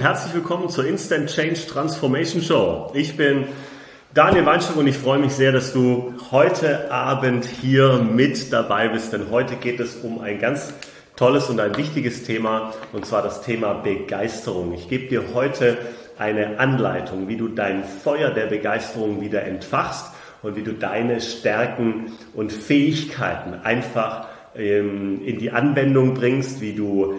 Herzlich willkommen zur Instant Change Transformation Show. Ich bin Daniel Weinstock und ich freue mich sehr, dass du heute Abend hier mit dabei bist, denn heute geht es um ein ganz tolles und ein wichtiges Thema und zwar das Thema Begeisterung. Ich gebe dir heute eine Anleitung, wie du dein Feuer der Begeisterung wieder entfachst und wie du deine Stärken und Fähigkeiten einfach ähm, in die Anwendung bringst, wie du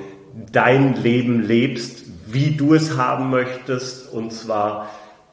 dein Leben lebst, wie du es haben möchtest und zwar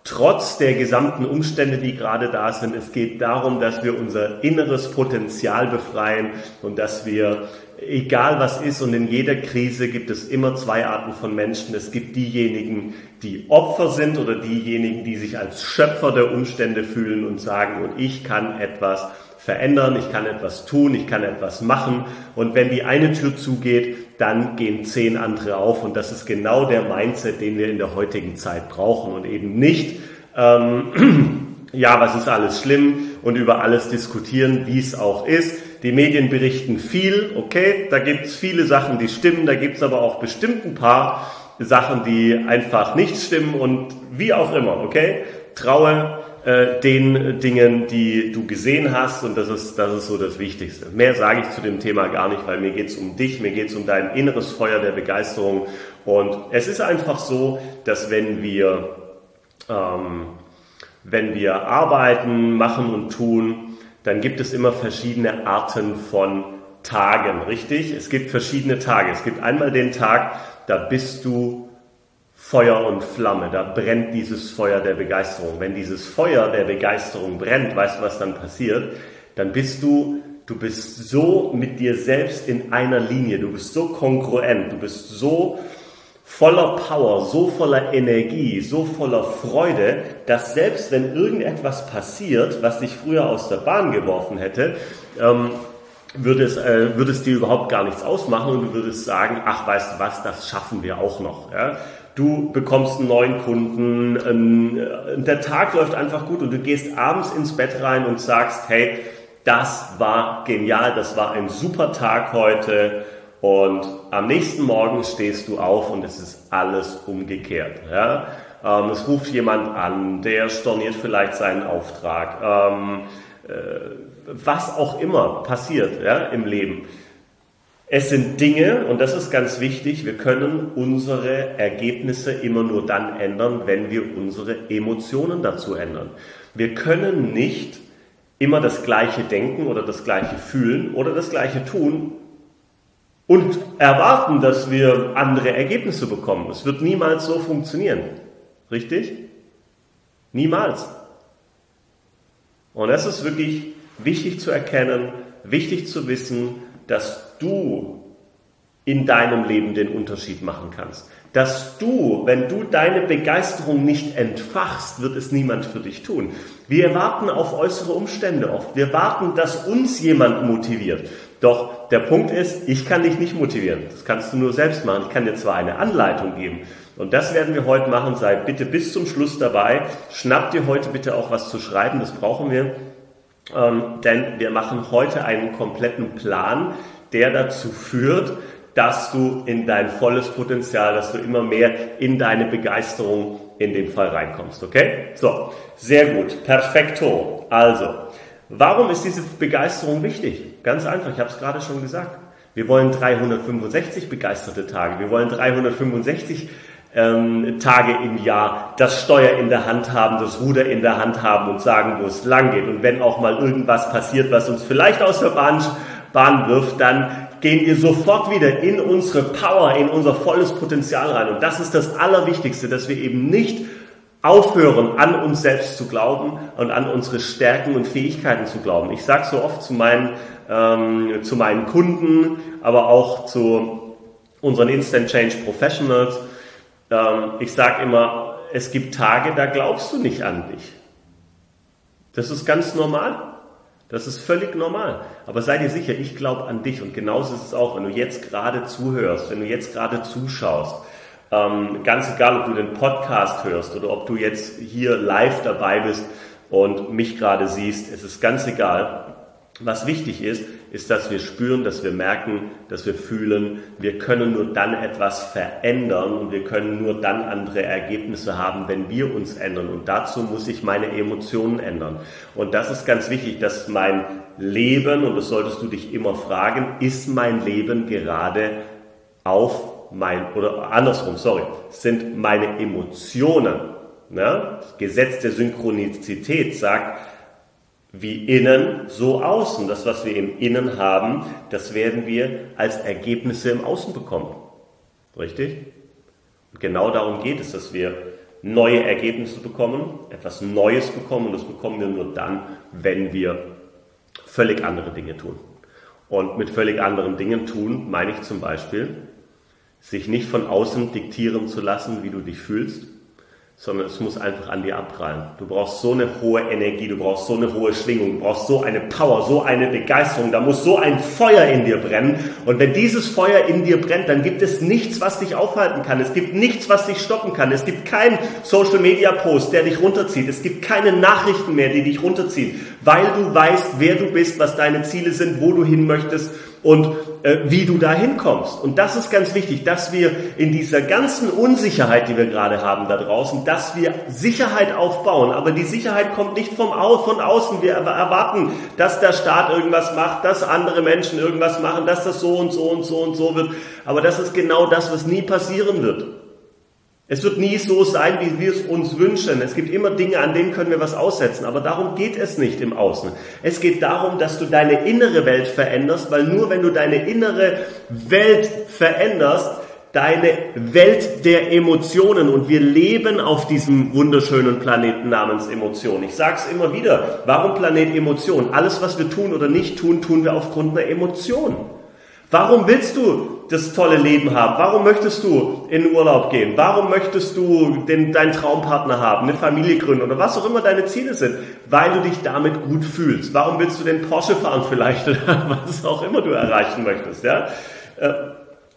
trotz der gesamten Umstände, die gerade da sind. Es geht darum, dass wir unser inneres Potenzial befreien und dass wir, egal was ist, und in jeder Krise gibt es immer zwei Arten von Menschen. Es gibt diejenigen, die Opfer sind oder diejenigen, die sich als Schöpfer der Umstände fühlen und sagen, und ich kann etwas verändern, ich kann etwas tun, ich kann etwas machen. Und wenn die eine Tür zugeht, dann gehen zehn andere auf. Und das ist genau der Mindset, den wir in der heutigen Zeit brauchen und eben nicht, ähm, ja, was ist alles schlimm und über alles diskutieren, wie es auch ist. Die Medien berichten viel, okay, da gibt es viele Sachen, die stimmen, da gibt es aber auch bestimmt ein paar Sachen, die einfach nicht stimmen und wie auch immer, okay. Traue äh, den Dingen, die du gesehen hast und das ist, das ist so das Wichtigste. Mehr sage ich zu dem Thema gar nicht, weil mir geht es um dich, mir geht es um dein inneres Feuer der Begeisterung und es ist einfach so, dass wenn wir, ähm, wenn wir arbeiten, machen und tun, dann gibt es immer verschiedene Arten von Tagen, richtig? Es gibt verschiedene Tage. Es gibt einmal den Tag, da bist du Feuer und Flamme, da brennt dieses Feuer der Begeisterung. Wenn dieses Feuer der Begeisterung brennt, weißt du, was dann passiert? Dann bist du, du bist so mit dir selbst in einer Linie, du bist so kongruent, du bist so voller Power, so voller Energie, so voller Freude, dass selbst wenn irgendetwas passiert, was dich früher aus der Bahn geworfen hätte, ähm, würde es, äh, würde es dir überhaupt gar nichts ausmachen und du würdest sagen, ach weißt du was, das schaffen wir auch noch. Ja? Du bekommst einen neuen Kunden, ähm, der Tag läuft einfach gut und du gehst abends ins Bett rein und sagst, hey, das war genial, das war ein super Tag heute und am nächsten Morgen stehst du auf und es ist alles umgekehrt. Ja? Ähm, es ruft jemand an, der storniert vielleicht seinen Auftrag, ähm, äh, was auch immer passiert ja, im Leben. Es sind Dinge, und das ist ganz wichtig, wir können unsere Ergebnisse immer nur dann ändern, wenn wir unsere Emotionen dazu ändern. Wir können nicht immer das Gleiche denken oder das Gleiche fühlen oder das Gleiche tun und erwarten, dass wir andere Ergebnisse bekommen. Es wird niemals so funktionieren. Richtig? Niemals. Und das ist wirklich wichtig zu erkennen, wichtig zu wissen, dass du in deinem Leben den Unterschied machen kannst. Dass du, wenn du deine Begeisterung nicht entfachst, wird es niemand für dich tun. Wir warten auf äußere Umstände oft. Wir warten, dass uns jemand motiviert. Doch der Punkt ist, ich kann dich nicht motivieren. Das kannst du nur selbst machen. Ich kann dir zwar eine Anleitung geben. Und das werden wir heute machen. Sei bitte bis zum Schluss dabei. Schnapp dir heute bitte auch was zu schreiben. Das brauchen wir. Ähm, denn wir machen heute einen kompletten Plan, der dazu führt, dass du in dein volles Potenzial, dass du immer mehr in deine Begeisterung in dem Fall reinkommst. Okay? So, sehr gut. Perfekto. Also, warum ist diese Begeisterung wichtig? Ganz einfach, ich habe es gerade schon gesagt. Wir wollen 365 begeisterte Tage. Wir wollen 365 ähm, Tage im Jahr das Steuer in der Hand haben, das Ruder in der Hand haben und sagen, wo es lang geht. Und wenn auch mal irgendwas passiert, was uns vielleicht aus der Bahn, Bahn wirft, dann gehen wir sofort wieder in unsere Power, in unser volles Potenzial rein. Und das ist das Allerwichtigste, dass wir eben nicht aufhören, an uns selbst zu glauben und an unsere Stärken und Fähigkeiten zu glauben. Ich sage so oft zu meinen, ähm, zu meinen Kunden, aber auch zu unseren Instant Change Professionals, ähm, ich sage immer, es gibt Tage, da glaubst du nicht an dich. Das ist ganz normal. Das ist völlig normal. Aber sei dir sicher, ich glaube an dich. Und genauso ist es auch, wenn du jetzt gerade zuhörst, wenn du jetzt gerade zuschaust. Ähm, ganz egal, ob du den Podcast hörst oder ob du jetzt hier live dabei bist und mich gerade siehst, es ist ganz egal. Was wichtig ist, ist, dass wir spüren, dass wir merken, dass wir fühlen, wir können nur dann etwas verändern und wir können nur dann andere Ergebnisse haben, wenn wir uns ändern. Und dazu muss ich meine Emotionen ändern. Und das ist ganz wichtig, dass mein Leben, und das solltest du dich immer fragen, ist mein Leben gerade auf mein, oder andersrum, sorry, sind meine Emotionen, ne? Gesetz der Synchronizität sagt, wie innen, so außen. Das, was wir im Innen haben, das werden wir als Ergebnisse im Außen bekommen. Richtig? Und genau darum geht es, dass wir neue Ergebnisse bekommen, etwas Neues bekommen und das bekommen wir nur dann, wenn wir völlig andere Dinge tun. Und mit völlig anderen Dingen tun meine ich zum Beispiel, sich nicht von außen diktieren zu lassen, wie du dich fühlst, sondern es muss einfach an dir abprallen. Du brauchst so eine hohe Energie, du brauchst so eine hohe Schwingung, du brauchst so eine Power, so eine Begeisterung, da muss so ein Feuer in dir brennen. Und wenn dieses Feuer in dir brennt, dann gibt es nichts, was dich aufhalten kann. Es gibt nichts, was dich stoppen kann. Es gibt keinen Social Media Post, der dich runterzieht. Es gibt keine Nachrichten mehr, die dich runterziehen, weil du weißt, wer du bist, was deine Ziele sind, wo du hin möchtest und äh, wie du da hinkommst. Und das ist ganz wichtig, dass wir in dieser ganzen Unsicherheit, die wir gerade haben da draußen, dass wir Sicherheit aufbauen. Aber die Sicherheit kommt nicht vom Au von außen. Wir erwarten, dass der Staat irgendwas macht, dass andere Menschen irgendwas machen, dass das so und so und so und so wird. Aber das ist genau das, was nie passieren wird. Es wird nie so sein, wie wir es uns wünschen. Es gibt immer Dinge, an denen können wir was aussetzen. Aber darum geht es nicht im Außen. Es geht darum, dass du deine innere Welt veränderst, weil nur wenn du deine innere Welt veränderst, deine Welt der Emotionen und wir leben auf diesem wunderschönen Planeten namens Emotion. Ich sage es immer wieder, warum Planet Emotion? Alles, was wir tun oder nicht tun, tun wir aufgrund einer Emotion. Warum willst du das tolle Leben haben? Warum möchtest du in den Urlaub gehen? Warum möchtest du den, deinen Traumpartner haben, eine Familie gründen oder was auch immer deine Ziele sind? Weil du dich damit gut fühlst. Warum willst du den Porsche fahren vielleicht oder was auch immer du erreichen möchtest? Ja?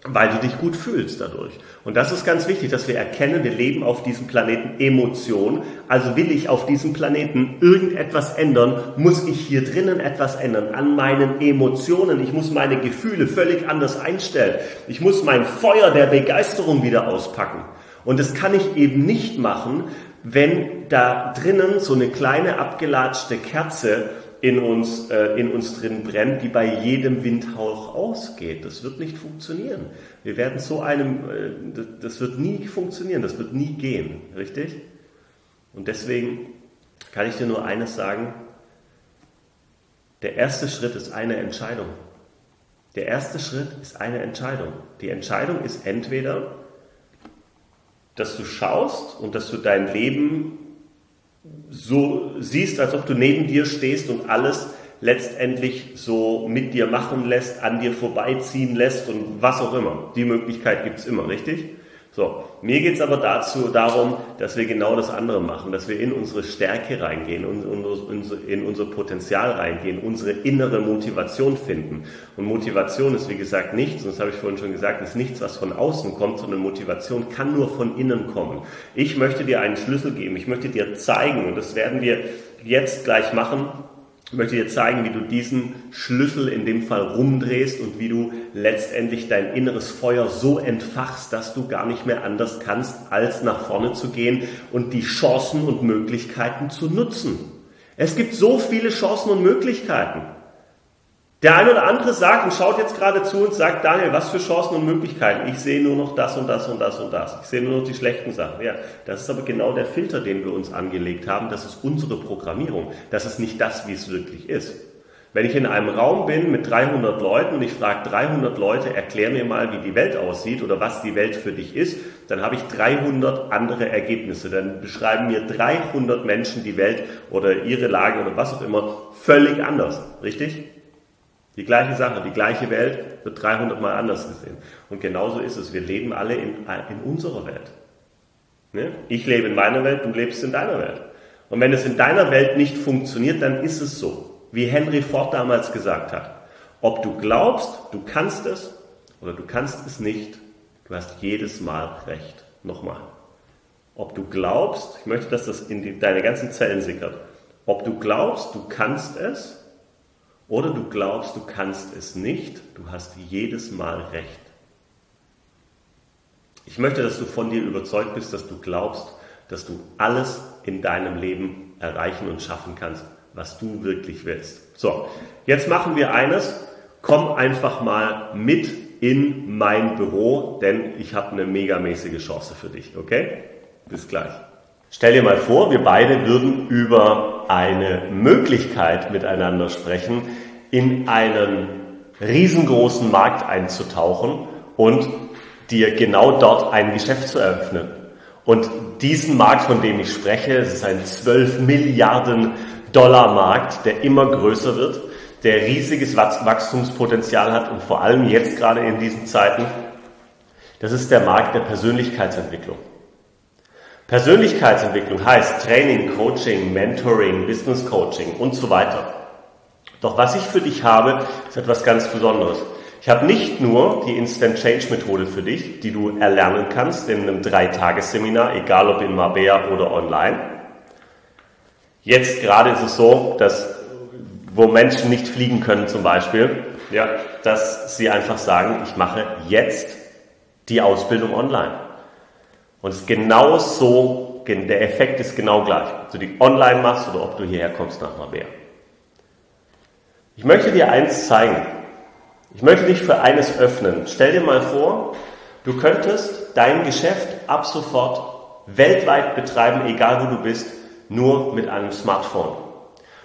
Weil du dich gut fühlst dadurch. Und das ist ganz wichtig, dass wir erkennen, wir leben auf diesem Planeten Emotion. Also will ich auf diesem Planeten irgendetwas ändern, muss ich hier drinnen etwas ändern an meinen Emotionen. Ich muss meine Gefühle völlig anders einstellen. Ich muss mein Feuer der Begeisterung wieder auspacken. Und das kann ich eben nicht machen, wenn da drinnen so eine kleine abgelatschte Kerze in uns, äh, in uns drin brennt, die bei jedem Windhauch ausgeht. Das wird nicht funktionieren. Wir werden so einem, äh, das wird nie funktionieren, das wird nie gehen, richtig? Und deswegen kann ich dir nur eines sagen, der erste Schritt ist eine Entscheidung. Der erste Schritt ist eine Entscheidung. Die Entscheidung ist entweder, dass du schaust und dass du dein Leben so siehst, als ob du neben dir stehst und alles letztendlich so mit dir machen lässt, an dir vorbeiziehen lässt und was auch immer. Die Möglichkeit gibt es immer, richtig? So, mir geht es aber dazu darum, dass wir genau das andere machen, dass wir in unsere Stärke reingehen, in unser Potenzial reingehen, unsere innere Motivation finden. Und Motivation ist wie gesagt nichts, und das habe ich vorhin schon gesagt, ist nichts, was von außen kommt, sondern Motivation kann nur von innen kommen. Ich möchte dir einen Schlüssel geben, ich möchte dir zeigen, und das werden wir jetzt gleich machen, ich möchte dir zeigen, wie du diesen Schlüssel in dem Fall rumdrehst und wie du letztendlich dein inneres Feuer so entfachst, dass du gar nicht mehr anders kannst, als nach vorne zu gehen und die Chancen und Möglichkeiten zu nutzen. Es gibt so viele Chancen und Möglichkeiten. Der eine oder andere sagt und schaut jetzt gerade zu und sagt, Daniel, was für Chancen und Möglichkeiten? Ich sehe nur noch das und das und das und das. Ich sehe nur noch die schlechten Sachen. Ja, das ist aber genau der Filter, den wir uns angelegt haben. Das ist unsere Programmierung. Das ist nicht das, wie es wirklich ist. Wenn ich in einem Raum bin mit 300 Leuten und ich frage 300 Leute, erklär mir mal, wie die Welt aussieht oder was die Welt für dich ist, dann habe ich 300 andere Ergebnisse. Dann beschreiben mir 300 Menschen die Welt oder ihre Lage oder was auch immer völlig anders. Richtig? Die gleiche Sache, die gleiche Welt wird 300 Mal anders gesehen. Und genauso ist es. Wir leben alle in, in unserer Welt. Ne? Ich lebe in meiner Welt, du lebst in deiner Welt. Und wenn es in deiner Welt nicht funktioniert, dann ist es so. Wie Henry Ford damals gesagt hat. Ob du glaubst, du kannst es oder du kannst es nicht, du hast jedes Mal recht. Nochmal. Ob du glaubst, ich möchte, dass das in die, deine ganzen Zellen sickert. Ob du glaubst, du kannst es oder du glaubst, du kannst es nicht, du hast jedes Mal recht. Ich möchte, dass du von dir überzeugt bist, dass du glaubst, dass du alles in deinem Leben erreichen und schaffen kannst, was du wirklich willst. So, jetzt machen wir eines. Komm einfach mal mit in mein Büro, denn ich habe eine megamäßige Chance für dich, okay? Bis gleich. Stell dir mal vor, wir beide würden über eine Möglichkeit miteinander sprechen, in einen riesengroßen Markt einzutauchen und dir genau dort ein Geschäft zu eröffnen. Und diesen Markt, von dem ich spreche, es ist ein 12 Milliarden Dollar Markt, der immer größer wird, der riesiges Wachstumspotenzial hat und vor allem jetzt gerade in diesen Zeiten, das ist der Markt der Persönlichkeitsentwicklung. Persönlichkeitsentwicklung heißt Training, Coaching, Mentoring, Business Coaching und so weiter. Doch was ich für dich habe, ist etwas ganz Besonderes. Ich habe nicht nur die Instant Change Methode für dich, die du erlernen kannst in einem Dreitagesseminar, egal ob in Marbella oder online. Jetzt gerade ist es so, dass wo Menschen nicht fliegen können zum Beispiel, ja, dass sie einfach sagen, ich mache jetzt die Ausbildung online. Und es ist genau so, der Effekt ist genau gleich. Ob du die online machst oder ob du hierher kommst nach Marbella. Ich möchte dir eins zeigen. Ich möchte dich für eines öffnen. Stell dir mal vor, du könntest dein Geschäft ab sofort weltweit betreiben, egal wo du bist, nur mit einem Smartphone.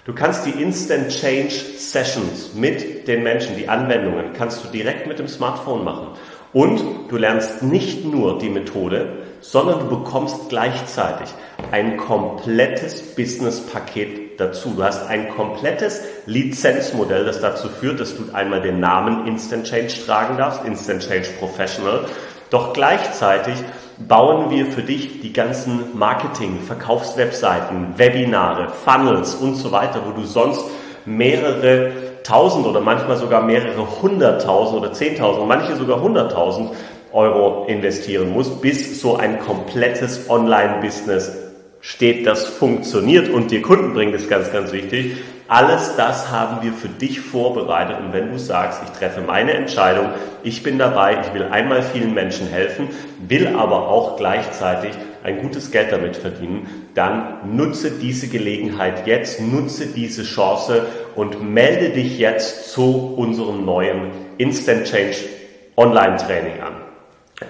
Du kannst die Instant Change Sessions mit den Menschen, die Anwendungen, kannst du direkt mit dem Smartphone machen. Und du lernst nicht nur die Methode, sondern du bekommst gleichzeitig ein komplettes Business-Paket dazu. Du hast ein komplettes Lizenzmodell, das dazu führt, dass du einmal den Namen Instant Change tragen darfst, Instant Change Professional. Doch gleichzeitig bauen wir für dich die ganzen Marketing, Verkaufswebseiten, Webinare, Funnels und so weiter, wo du sonst mehrere tausend oder manchmal sogar mehrere hunderttausend oder zehntausend, manche sogar hunderttausend Euro investieren musst, bis so ein komplettes Online-Business steht, das funktioniert und dir Kunden bringt, ist ganz, ganz wichtig. Alles das haben wir für dich vorbereitet und wenn du sagst, ich treffe meine Entscheidung, ich bin dabei, ich will einmal vielen Menschen helfen, will aber auch gleichzeitig ein gutes Geld damit verdienen, dann nutze diese Gelegenheit jetzt, nutze diese Chance und melde dich jetzt zu unserem neuen Instant Change Online Training an.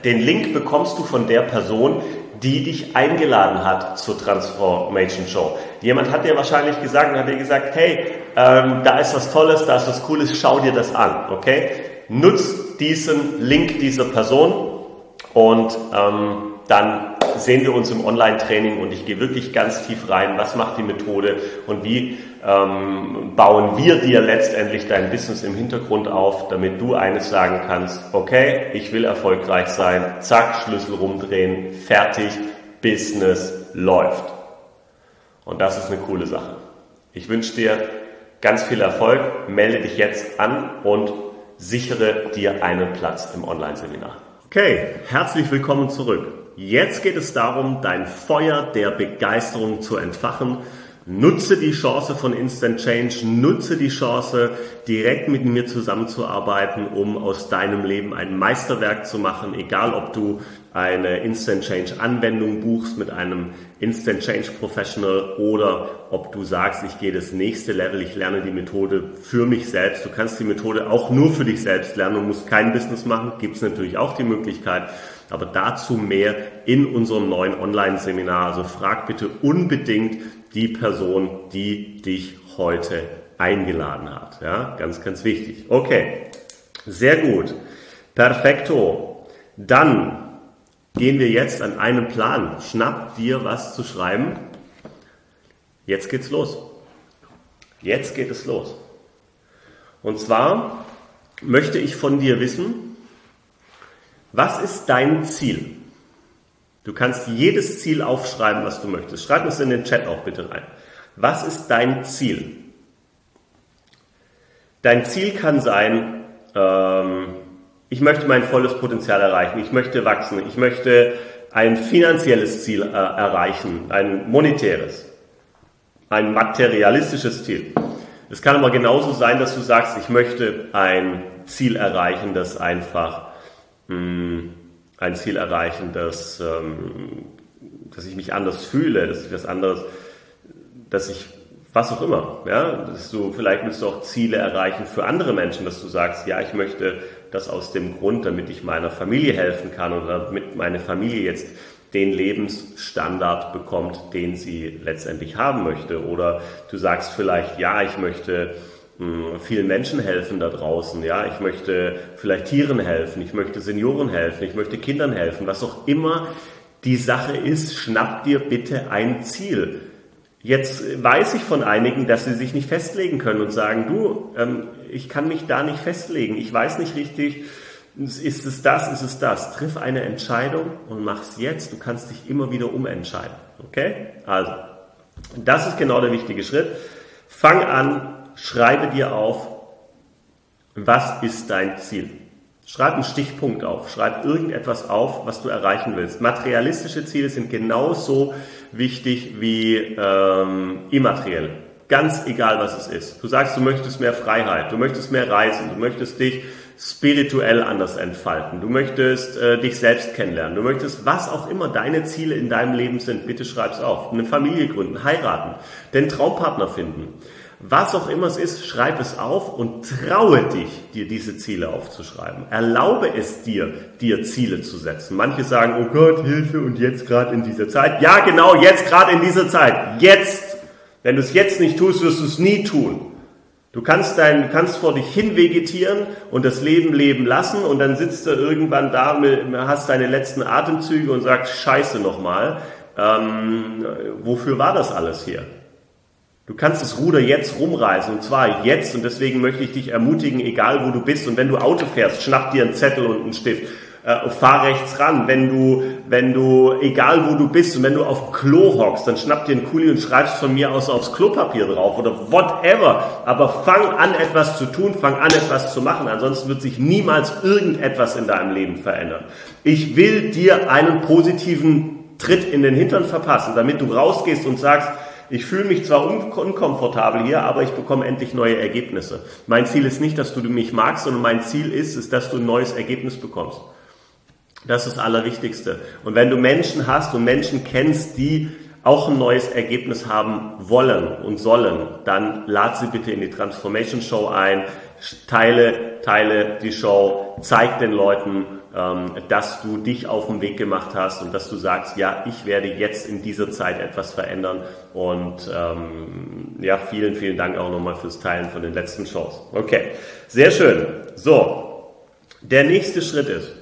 Den Link bekommst du von der Person, die dich eingeladen hat zur Transformation Show. Jemand hat dir wahrscheinlich gesagt und hat dir gesagt, hey, ähm, da ist was Tolles, da ist was Cooles, schau dir das an, okay? Nutz diesen Link dieser Person und ähm, dann sehen wir uns im Online-Training und ich gehe wirklich ganz tief rein, was macht die Methode und wie ähm, bauen wir dir letztendlich dein Business im Hintergrund auf, damit du eines sagen kannst, okay, ich will erfolgreich sein, zack, Schlüssel rumdrehen, fertig, Business läuft. Und das ist eine coole Sache. Ich wünsche dir ganz viel Erfolg, melde dich jetzt an und sichere dir einen Platz im Online-Seminar. Okay, herzlich willkommen zurück. Jetzt geht es darum, dein Feuer der Begeisterung zu entfachen. Nutze die Chance von Instant Change, nutze die Chance, direkt mit mir zusammenzuarbeiten, um aus deinem Leben ein Meisterwerk zu machen, egal ob du eine Instant Change Anwendung buchst mit einem Instant Change Professional oder ob du sagst, ich gehe das nächste Level, ich lerne die Methode für mich selbst. Du kannst die Methode auch nur für dich selbst lernen und musst kein Business machen, gibt es natürlich auch die Möglichkeit. Aber dazu mehr in unserem neuen Online-Seminar. Also frag bitte unbedingt die Person, die dich heute eingeladen hat. Ja, ganz, ganz wichtig. Okay, sehr gut. Perfekto. Dann gehen wir jetzt an einen Plan. Schnapp dir was zu schreiben. Jetzt geht's los. Jetzt geht es los. Und zwar möchte ich von dir wissen, was ist dein Ziel? Du kannst jedes Ziel aufschreiben, was du möchtest. Schreib es in den Chat auch bitte rein. Was ist dein Ziel? Dein Ziel kann sein, ähm, ich möchte mein volles Potenzial erreichen, ich möchte wachsen, ich möchte ein finanzielles Ziel äh, erreichen, ein monetäres, ein materialistisches Ziel. Es kann aber genauso sein, dass du sagst, ich möchte ein Ziel erreichen, das einfach mh, hm, ein Ziel erreichen, das, ähm, dass ich mich anders fühle, dass ich was anderes, dass ich was auch immer, ja, dass du vielleicht willst du auch Ziele erreichen für andere Menschen, dass du sagst, ja, ich möchte das aus dem Grund, damit ich meiner Familie helfen kann oder damit meine Familie jetzt den Lebensstandard bekommt, den sie letztendlich haben möchte. Oder du sagst vielleicht, ja, ich möchte vielen Menschen helfen da draußen, ja, ich möchte vielleicht Tieren helfen, ich möchte Senioren helfen, ich möchte Kindern helfen, was auch immer die Sache ist, schnapp dir bitte ein Ziel. Jetzt weiß ich von einigen, dass sie sich nicht festlegen können und sagen, du, ähm, ich kann mich da nicht festlegen, ich weiß nicht richtig, ist es das, ist es das. Triff eine Entscheidung und mach's jetzt. Du kannst dich immer wieder umentscheiden. Okay? Also, das ist genau der wichtige Schritt. Fang an, schreibe dir auf, was ist dein Ziel? Schreib einen Stichpunkt auf, schreib irgendetwas auf, was du erreichen willst. Materialistische Ziele sind genauso wichtig wie ähm, immateriell. Ganz egal, was es ist. Du sagst, du möchtest mehr Freiheit, du möchtest mehr reisen, du möchtest dich spirituell anders entfalten, du möchtest äh, dich selbst kennenlernen, du möchtest was auch immer deine Ziele in deinem Leben sind, bitte schreib's auf. Eine Familie gründen, heiraten, den Traumpartner finden. Was auch immer es ist, schreib es auf und traue dich, dir diese Ziele aufzuschreiben. Erlaube es dir, dir Ziele zu setzen. Manche sagen, oh Gott, Hilfe und jetzt gerade in dieser Zeit. Ja, genau, jetzt gerade in dieser Zeit. Jetzt. Wenn du es jetzt nicht tust, wirst du es nie tun. Du kannst dein, kannst vor dich hin vegetieren und das Leben leben lassen und dann sitzt du irgendwann da, hast deine letzten Atemzüge und sagst, scheiße nochmal. Ähm, wofür war das alles hier? Du kannst das Ruder jetzt rumreißen und zwar jetzt und deswegen möchte ich dich ermutigen, egal wo du bist und wenn du Auto fährst, schnapp dir einen Zettel und einen Stift, äh, fahr rechts ran. Wenn du, wenn du, egal wo du bist und wenn du auf Klo hockst, dann schnapp dir einen Kuli und schreibst von mir aus aufs Klopapier drauf oder whatever. Aber fang an etwas zu tun, fang an etwas zu machen, ansonsten wird sich niemals irgendetwas in deinem Leben verändern. Ich will dir einen positiven Tritt in den Hintern verpassen, damit du rausgehst und sagst, ich fühle mich zwar unkomfortabel hier, aber ich bekomme endlich neue Ergebnisse. Mein Ziel ist nicht, dass du mich magst, sondern mein Ziel ist, ist, dass du ein neues Ergebnis bekommst. Das ist das Allerwichtigste. Und wenn du Menschen hast und Menschen kennst, die auch ein neues Ergebnis haben wollen und sollen, dann lad sie bitte in die Transformation Show ein, teile, teile die Show, zeig den Leuten, dass du dich auf den Weg gemacht hast und dass du sagst, ja, ich werde jetzt in dieser Zeit etwas verändern und ähm, ja, vielen, vielen Dank auch nochmal fürs Teilen von den letzten Shows. Okay, sehr schön. So, der nächste Schritt ist,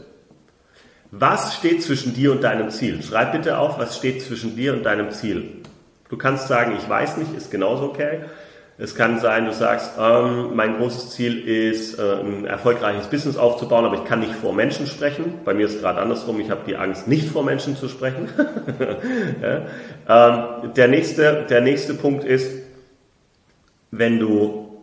was steht zwischen dir und deinem Ziel? Schreib bitte auf, was steht zwischen dir und deinem Ziel. Du kannst sagen, ich weiß nicht, ist genauso okay. Es kann sein, du sagst, ähm, mein großes Ziel ist, äh, ein erfolgreiches Business aufzubauen, aber ich kann nicht vor Menschen sprechen. Bei mir ist es gerade andersrum, ich habe die Angst, nicht vor Menschen zu sprechen. ja. ähm, der, nächste, der nächste Punkt ist, wenn du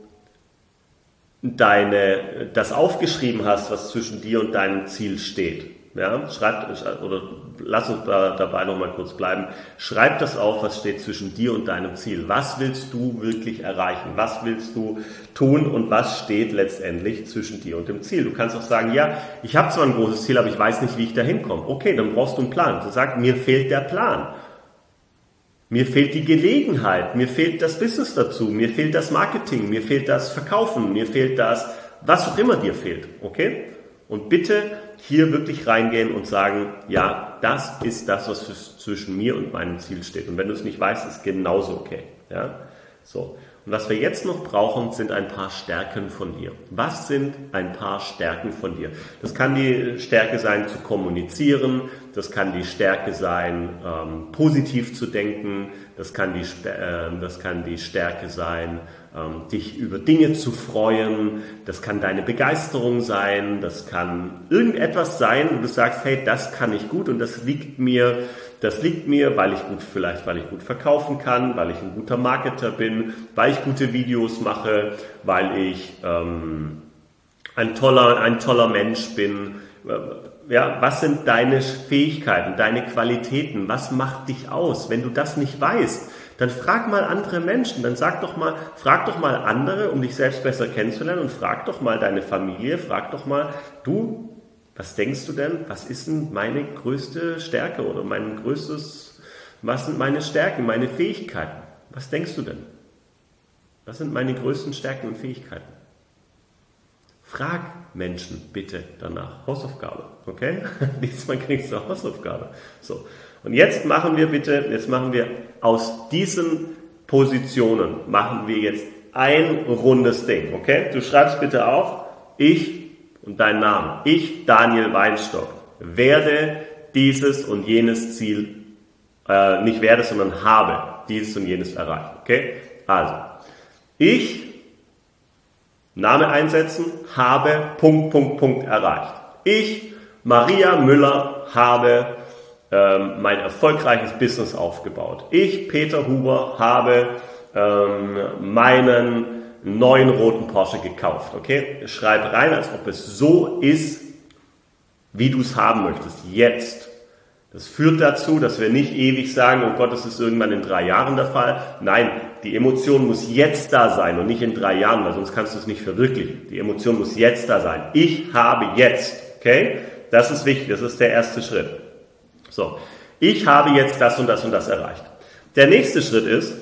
deine, das aufgeschrieben hast, was zwischen dir und deinem Ziel steht, ja, schreibt, oder lass uns da, dabei nochmal kurz bleiben. Schreib das auf, was steht zwischen dir und deinem Ziel. Was willst du wirklich erreichen? Was willst du tun und was steht letztendlich zwischen dir und dem Ziel? Du kannst auch sagen, ja, ich habe zwar ein großes Ziel, aber ich weiß nicht, wie ich da hinkomme. Okay, dann brauchst du einen Plan. Du sagst, mir fehlt der Plan. Mir fehlt die Gelegenheit, mir fehlt das Business dazu, mir fehlt das Marketing, mir fehlt das Verkaufen, mir fehlt das, was auch immer dir fehlt. Okay? Und bitte hier wirklich reingehen und sagen, ja, das ist das, was zwischen mir und meinem Ziel steht. Und wenn du es nicht weißt, ist genauso okay. Ja? So. Und was wir jetzt noch brauchen, sind ein paar Stärken von dir. Was sind ein paar Stärken von dir? Das kann die Stärke sein, zu kommunizieren. Das kann die Stärke sein, ähm, positiv zu denken. Das kann die, äh, das kann die Stärke sein, dich über Dinge zu freuen. Das kann deine Begeisterung sein. Das kann irgendetwas sein, wo du sagst, hey, das kann ich gut und das liegt mir, das liegt mir, weil ich gut, vielleicht, weil ich gut verkaufen kann, weil ich ein guter Marketer bin, weil ich gute Videos mache, weil ich ähm, ein toller, ein toller Mensch bin. Ja, was sind deine Fähigkeiten, deine Qualitäten? Was macht dich aus? Wenn du das nicht weißt, Dann frag mal andere Menschen, dann sag doch mal, frag doch mal andere, um dich selbst besser kennenzulernen und frag doch mal deine Familie, frag doch mal, du, was denkst du denn, was ist denn meine größte Stärke oder mein größtes, was sind meine Stärken, meine Fähigkeiten? Was denkst du denn? Was sind meine größten Stärken und Fähigkeiten? Frag Menschen bitte danach. Hausaufgabe, okay? Diesmal kriegst du eine Hausaufgabe. So. Und jetzt machen wir bitte, jetzt machen wir aus diesen Positionen, machen wir jetzt ein rundes Ding, okay? Du schreibst bitte auf, ich und dein Name. Ich, Daniel Weinstock, werde dieses und jenes Ziel, äh, nicht werde, sondern habe dieses und jenes erreicht, okay? Also, ich Name einsetzen, habe Punkt, Punkt, Punkt erreicht. Ich, Maria Müller, habe ähm, mein erfolgreiches Business aufgebaut. Ich, Peter Huber, habe ähm, meinen neuen roten Porsche gekauft. Okay? Schreib rein, als ob es so ist, wie du es haben möchtest. Jetzt. Das führt dazu, dass wir nicht ewig sagen, oh Gott, das ist irgendwann in drei Jahren der Fall. Nein, die Emotion muss jetzt da sein und nicht in drei Jahren, weil sonst kannst du es nicht verwirklichen. Die Emotion muss jetzt da sein. Ich habe jetzt. Okay? Das ist wichtig. Das ist der erste Schritt. So. Ich habe jetzt das und das und das erreicht. Der nächste Schritt ist,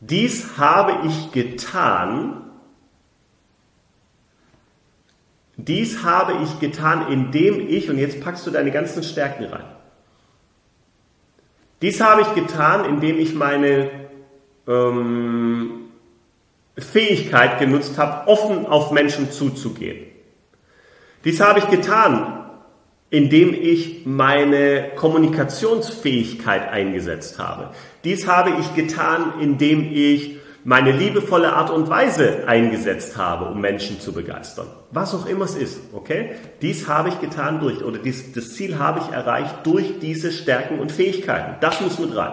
dies habe ich getan, dies habe ich getan, indem ich, und jetzt packst du deine ganzen Stärken rein. Dies habe ich getan, indem ich meine ähm, Fähigkeit genutzt habe, offen auf Menschen zuzugehen. Dies habe ich getan, indem ich meine Kommunikationsfähigkeit eingesetzt habe. Dies habe ich getan, indem ich meine liebevolle Art und Weise eingesetzt habe, um Menschen zu begeistern. Was auch immer es ist, okay? Dies habe ich getan durch, oder dies, das Ziel habe ich erreicht durch diese Stärken und Fähigkeiten. Das muss mit rein.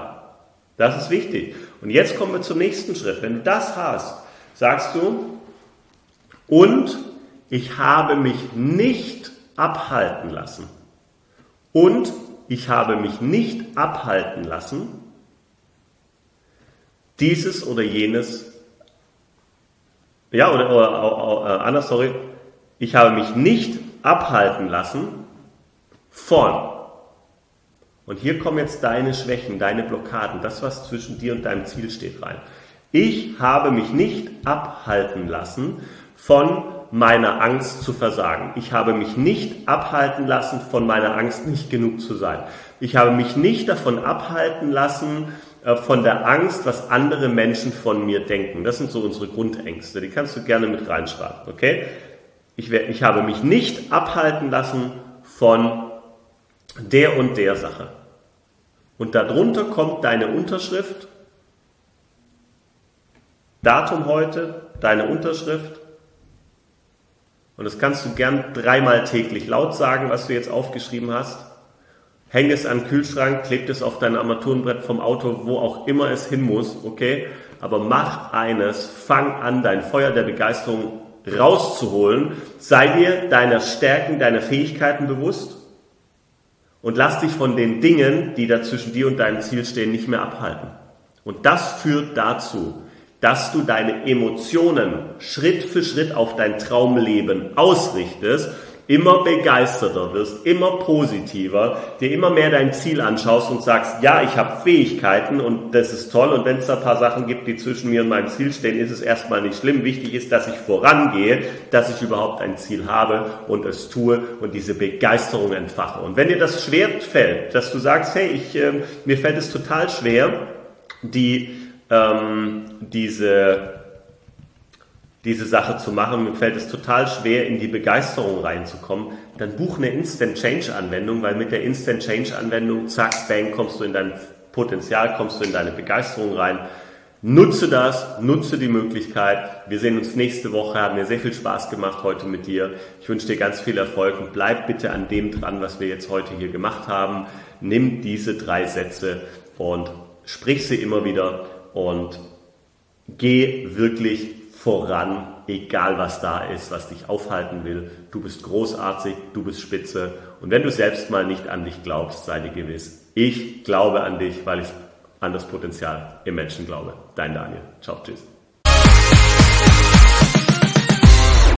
Das ist wichtig. Und jetzt kommen wir zum nächsten Schritt. Wenn du das hast, sagst du, und ich habe mich nicht abhalten lassen. Und ich habe mich nicht abhalten lassen, dieses oder jenes, ja, oder, oder, oder äh, anders, sorry, ich habe mich nicht abhalten lassen von. Und hier kommen jetzt deine Schwächen, deine Blockaden, das, was zwischen dir und deinem Ziel steht, rein. Ich habe mich nicht abhalten lassen von meiner Angst zu versagen. Ich habe mich nicht abhalten lassen von meiner Angst, nicht genug zu sein. Ich habe mich nicht davon abhalten lassen, äh, von der Angst, was andere Menschen von mir denken. Das sind so unsere Grundängste. Die kannst du gerne mit reinschreiben. Okay? Ich, ich habe mich nicht abhalten lassen von der und der Sache. Und darunter kommt deine Unterschrift, Datum heute, deine Unterschrift. Und das kannst du gern dreimal täglich laut sagen, was du jetzt aufgeschrieben hast. Häng es an den Kühlschrank, kleb es auf dein Armaturenbrett vom Auto, wo auch immer es hin muss, okay? Aber mach eines, fang an, dein Feuer der Begeisterung rauszuholen. Sei dir deiner Stärken, deiner Fähigkeiten bewusst und lass dich von den Dingen, die da zwischen dir und deinem Ziel stehen, nicht mehr abhalten. Und das führt dazu, dass du deine Emotionen Schritt für Schritt auf dein Traumleben ausrichtest immer begeisterter wirst, immer positiver, dir immer mehr dein Ziel anschaust und sagst, ja, ich habe Fähigkeiten und das ist toll und wenn es da paar Sachen gibt, die zwischen mir und meinem Ziel stehen, ist es erstmal nicht schlimm. Wichtig ist, dass ich vorangehe, dass ich überhaupt ein Ziel habe und es tue und diese Begeisterung entfache. Und wenn dir das schwer fällt, dass du sagst, hey, ich, äh, mir fällt es total schwer, die, ähm, diese diese Sache zu machen, mir fällt es total schwer, in die Begeisterung reinzukommen, dann buch eine Instant Change Anwendung, weil mit der Instant Change Anwendung, zack, bang, kommst du in dein Potenzial, kommst du in deine Begeisterung rein. Nutze das, nutze die Möglichkeit. Wir sehen uns nächste Woche, haben mir sehr viel Spaß gemacht heute mit dir. Ich wünsche dir ganz viel Erfolg und bleib bitte an dem dran, was wir jetzt heute hier gemacht haben. Nimm diese drei Sätze und sprich sie immer wieder und geh wirklich voran, egal was da ist, was dich aufhalten will. Du bist großartig, du bist spitze. Und wenn du selbst mal nicht an dich glaubst, sei dir gewiss, ich glaube an dich, weil ich an das Potenzial im Menschen glaube. Dein Daniel. Ciao, tschüss.